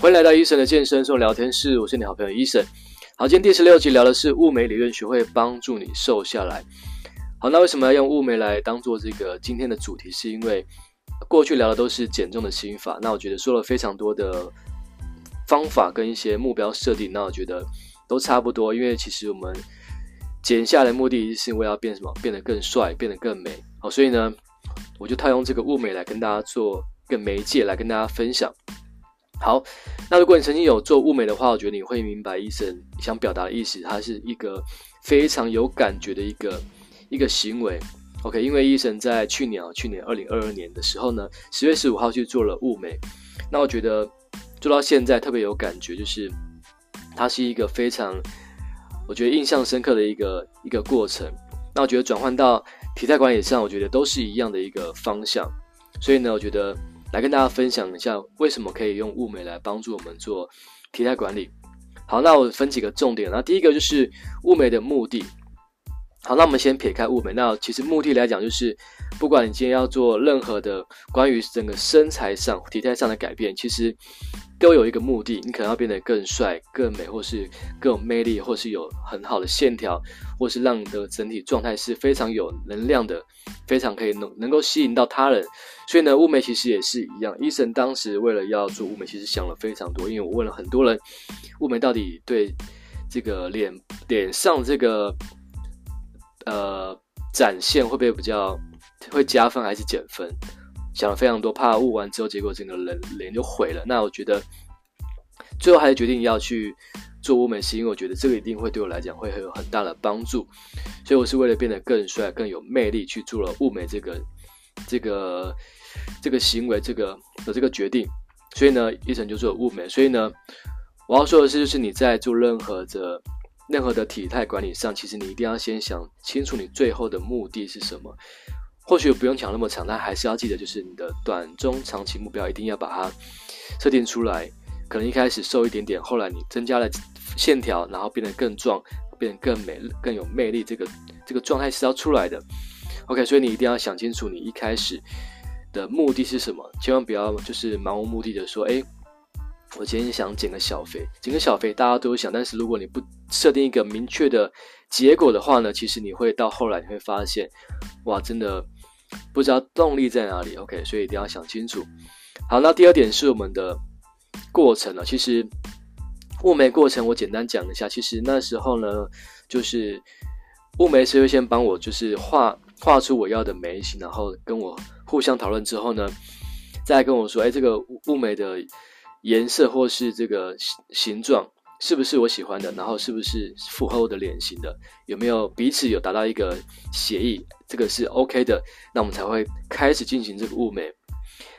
欢迎来到医生的健身说聊天室，我是你好朋友医生。好，今天第十六集聊的是物美理论，学会帮助你瘦下来。好，那为什么要用物美来当做这个今天的主题？是因为过去聊的都是减重的心法，那我觉得说了非常多的方法跟一些目标设定，那我觉得都差不多。因为其实我们减下来的目的是为了要变什么？变得更帅，变得更美。好，所以呢，我就套用这个物美来跟大家做一个媒介来跟大家分享。好，那如果你曾经有做物美的话，我觉得你会明白医生想表达的意思，它是一个非常有感觉的一个一个行为。OK，因为医生在去年啊，去年二零二二年的时候呢，十月十五号去做了物美，那我觉得做到现在特别有感觉，就是它是一个非常我觉得印象深刻的一个一个过程。那我觉得转换到体态管理上，我觉得都是一样的一个方向。所以呢，我觉得。来跟大家分享一下，为什么可以用物美来帮助我们做体态管理。好，那我分几个重点。那第一个就是物美的目的。好，那我们先撇开物美。那其实目的来讲，就是不管你今天要做任何的关于整个身材上、体态上的改变，其实。都有一个目的，你可能要变得更帅、更美，或是更有魅力，或是有很好的线条，或是让你的整体状态是非常有能量的，非常可以能能够吸引到他人。所以呢，物美其实也是一样。医生当时为了要做物美，其实想了非常多，因为我问了很多人，物美到底对这个脸脸上这个呃展现会不会比较会加分还是减分？想了非常多，怕物完之后，结果整个人脸就毁了。那我觉得最后还是决定要去做物美，是因为我觉得这个一定会对我来讲会很有很大的帮助。所以我是为了变得更帅、更有魅力去做了物美这个这个这个行为、这个的这个决定。所以呢，医生就做了物美。所以呢，我要说的是，就是你在做任何的任何的体态管理上，其实你一定要先想清楚你最后的目的是什么。或许不用讲那么长，但还是要记得，就是你的短中长期目标一定要把它设定出来。可能一开始瘦一点点，后来你增加了线条，然后变得更壮，变得更美、更有魅力，这个这个状态是要出来的。OK，所以你一定要想清楚你一开始的目的是什么，千万不要就是漫无目的的说，哎，我今天想减个小肥，减个小肥大家都想，但是如果你不设定一个明确的结果的话呢，其实你会到后来你会发现，哇，真的。不知道动力在哪里，OK，所以一定要想清楚。好，那第二点是我们的过程了。其实物美过程我简单讲一下。其实那时候呢，就是物美师会先帮我就是画画出我要的眉形，然后跟我互相讨论之后呢，再跟我说，哎，这个物美的颜色或是这个形状。是不是我喜欢的？然后是不是符合我的脸型的？有没有彼此有达到一个协议？这个是 OK 的，那我们才会开始进行这个物美。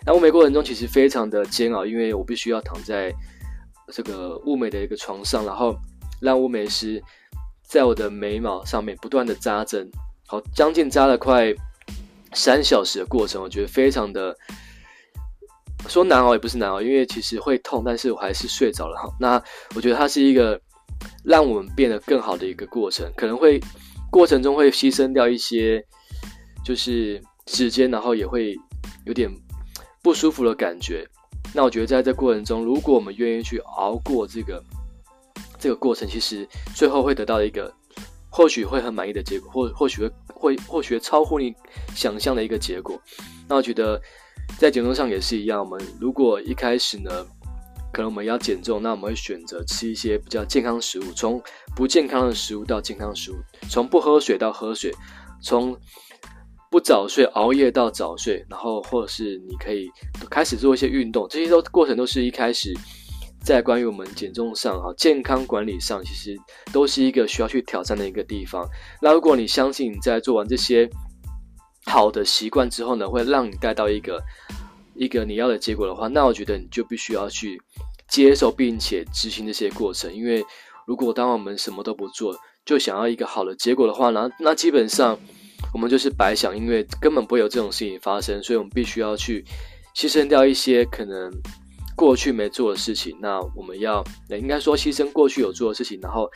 那物美过程中其实非常的煎熬，因为我必须要躺在这个物美的一个床上，然后让物美师在我的眉毛上面不断的扎针，好，将近扎了快三小时的过程，我觉得非常的。说难熬也不是难熬，因为其实会痛，但是我还是睡着了哈。那我觉得它是一个让我们变得更好的一个过程，可能会过程中会牺牲掉一些就是时间，然后也会有点不舒服的感觉。那我觉得在这过程中，如果我们愿意去熬过这个这个过程，其实最后会得到一个或许会很满意的结果，或或许会会或许超乎你想象的一个结果。那我觉得。在减重上也是一样，我们如果一开始呢，可能我们要减重，那我们会选择吃一些比较健康食物，从不健康的食物到健康食物，从不喝水到喝水，从不早睡熬夜到早睡，然后或者是你可以开始做一些运动，这些都过程都是一开始在关于我们减重上哈健康管理上，其实都是一个需要去挑战的一个地方。那如果你相信你在做完这些。好的习惯之后呢，会让你带到一个一个你要的结果的话，那我觉得你就必须要去接受并且执行这些过程。因为如果当我们什么都不做，就想要一个好的结果的话呢，那基本上我们就是白想，因为根本不会有这种事情发生。所以我们必须要去牺牲掉一些可能过去没做的事情。那我们要，应该说牺牲过去有做的事情，然后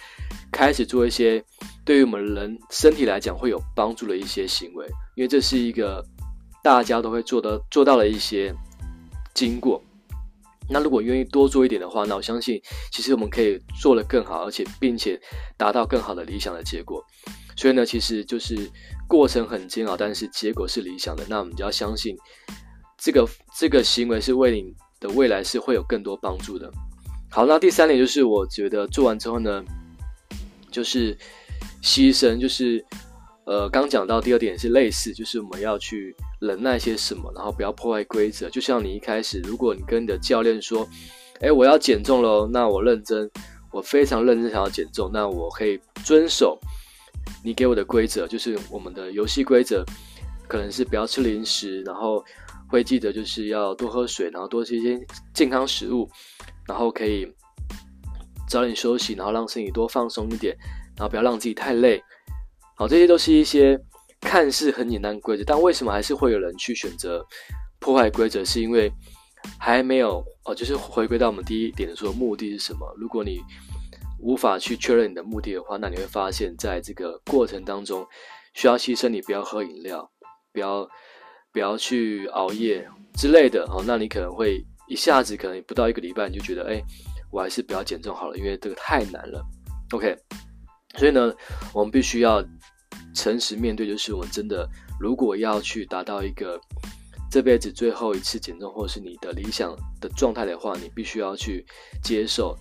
开始做一些对于我们人身体来讲会有帮助的一些行为。因为这是一个大家都会做的做到的一些经过。那如果愿意多做一点的话，那我相信其实我们可以做得更好，而且并且达到更好的理想的结果。所以呢，其实就是过程很煎熬，但是结果是理想的。那我们就要相信这个这个行为是为你的未来是会有更多帮助的。好，那第三点就是我觉得做完之后呢，就是牺牲，就是呃刚讲到第二点是类似，就是我们要去。忍耐些什么，然后不要破坏规则。就像你一开始，如果你跟你的教练说：“哎，我要减重喽。”那我认真，我非常认真想要减重，那我可以遵守你给我的规则，就是我们的游戏规则，可能是不要吃零食，然后会记得就是要多喝水，然后多吃一些健康食物，然后可以早点休息，然后让身体多放松一点，然后不要让自己太累。好，这些都是一些。看似很简单规则，但为什么还是会有人去选择破坏规则？是因为还没有哦，就是回归到我们第一点的说，目的是什么？如果你无法去确认你的目的的话，那你会发现在这个过程当中需要牺牲，你不要喝饮料，不要不要去熬夜之类的哦，那你可能会一下子可能不到一个礼拜你就觉得，哎，我还是不要减重好了，因为这个太难了。OK，所以呢，我们必须要。诚实面对，就是我们真的，如果要去达到一个这辈子最后一次减重，或是你的理想的状态的话，你必须要去接受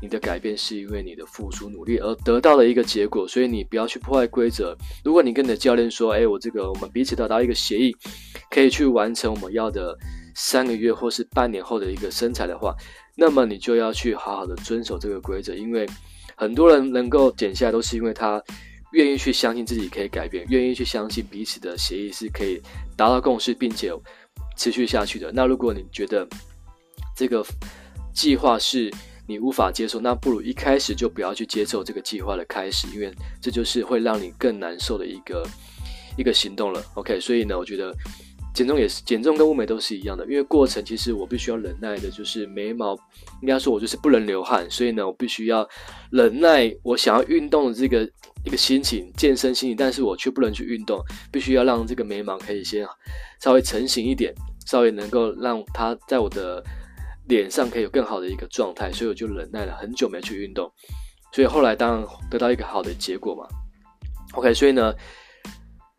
你的改变是因为你的付出努力而得到的一个结果。所以你不要去破坏规则。如果你跟你的教练说：“哎，我这个我们彼此达到一个协议，可以去完成我们要的三个月或是半年后的一个身材的话，那么你就要去好好的遵守这个规则。因为很多人能够减下来，都是因为他。愿意去相信自己可以改变，愿意去相信彼此的协议是可以达到共识，并且持续下去的。那如果你觉得这个计划是你无法接受，那不如一开始就不要去接受这个计划的开始，因为这就是会让你更难受的一个一个行动了。OK，所以呢，我觉得。减重也是，减重跟物美都是一样的，因为过程其实我必须要忍耐的，就是眉毛，应该说我就是不能流汗，所以呢，我必须要忍耐我想要运动的这个一个心情，健身心情，但是我却不能去运动，必须要让这个眉毛可以先稍微成型一点，稍微能够让它在我的脸上可以有更好的一个状态，所以我就忍耐了很久没去运动，所以后来当然得到一个好的结果嘛。OK，所以呢。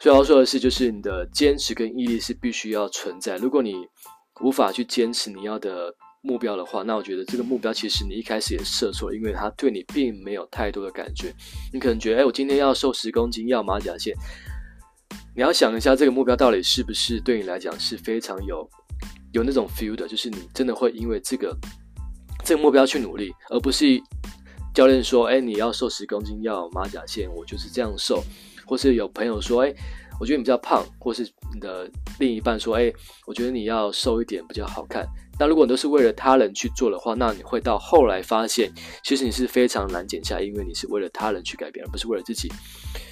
最要说的是，就是你的坚持跟毅力是必须要存在。如果你无法去坚持你要的目标的话，那我觉得这个目标其实你一开始也设错，因为它对你并没有太多的感觉。你可能觉得，哎，我今天要瘦十公斤，要马甲线。你要想一下，这个目标到底是不是对你来讲是非常有有那种 feel 的？就是你真的会因为这个这个目标去努力，而不是教练说，哎，你要瘦十公斤，要马甲线，我就是这样瘦。或是有朋友说，哎，我觉得你比较胖，或是你的另一半说，哎，我觉得你要瘦一点比较好看。但如果你都是为了他人去做的话，那你会到后来发现，其实你是非常难减下，因为你是为了他人去改变，而不是为了自己。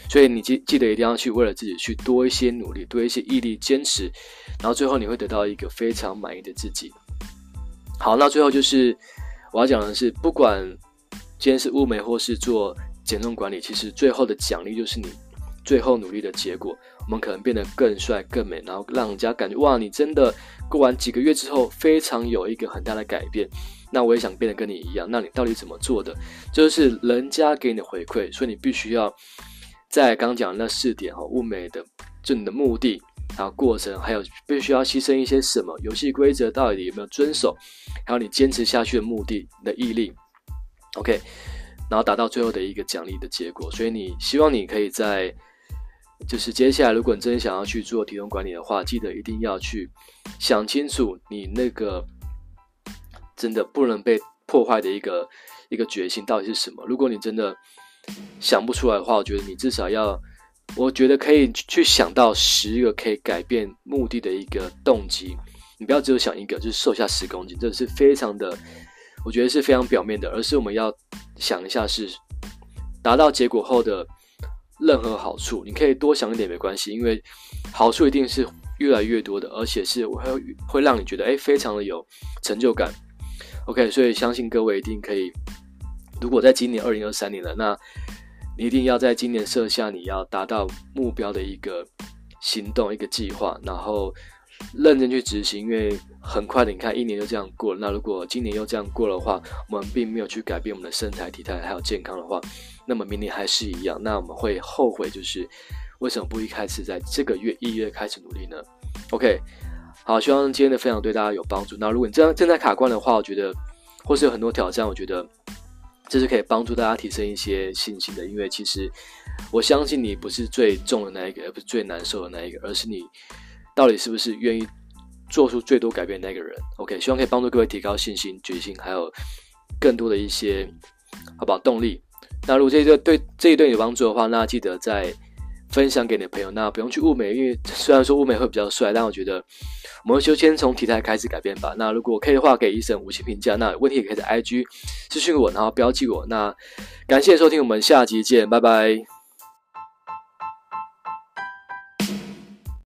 所以你记记得一定要去为了自己去多一些努力，多一些毅力坚持，然后最后你会得到一个非常满意的自己。好，那最后就是我要讲的是，不管今天是物美或是做减重管理，其实最后的奖励就是你。最后努力的结果，我们可能变得更帅、更美，然后让人家感觉哇，你真的过完几个月之后，非常有一个很大的改变。那我也想变得跟你一样。那你到底怎么做的？就是人家给你的回馈，所以你必须要在刚讲的那四点哈，物美的就你的目的，还有过程，还有必须要牺牲一些什么游戏规则，到底有没有遵守？还有你坚持下去的目的你的毅力。OK，然后达到最后的一个奖励的结果。所以你希望你可以在。就是接下来，如果你真的想要去做体重管理的话，记得一定要去想清楚你那个真的不能被破坏的一个一个决心到底是什么。如果你真的想不出来的话，我觉得你至少要，我觉得可以去想到十个可以改变目的的一个动机。你不要只有想一个，就是瘦下十公斤，这是非常的，我觉得是非常表面的，而是我们要想一下是达到结果后的。任何好处，你可以多想一点没关系，因为好处一定是越来越多的，而且是会会让你觉得诶非常的有成就感。OK，所以相信各位一定可以。如果在今年二零二三年了，那你一定要在今年设下你要达到目标的一个行动一个计划，然后认真去执行，因为很快的，你看一年就这样过了。那如果今年又这样过的话，我们并没有去改变我们的身材、体态还有健康的话，那么明年还是一样，那我们会后悔，就是为什么不一开始在这个月一月开始努力呢？OK，好，希望今天的分享对大家有帮助。那如果你正正在卡关的话，我觉得或是有很多挑战，我觉得这是可以帮助大家提升一些信心的，因为其实我相信你不是最重的那一个，而不是最难受的那一个，而是你。到底是不是愿意做出最多改变的那个人？OK，希望可以帮助各位提高信心、决心，还有更多的一些好不好动力？那如果这个对这一对有帮助的话，那记得再分享给你的朋友。那不用去物美，因为虽然说物美会比较帅，但我觉得我们就先从体态开始改变吧。那如果可以的话，给医生五星评价。那问题也可以在 IG 私讯我，然后标记我。那感谢收听，我们下集见，拜拜。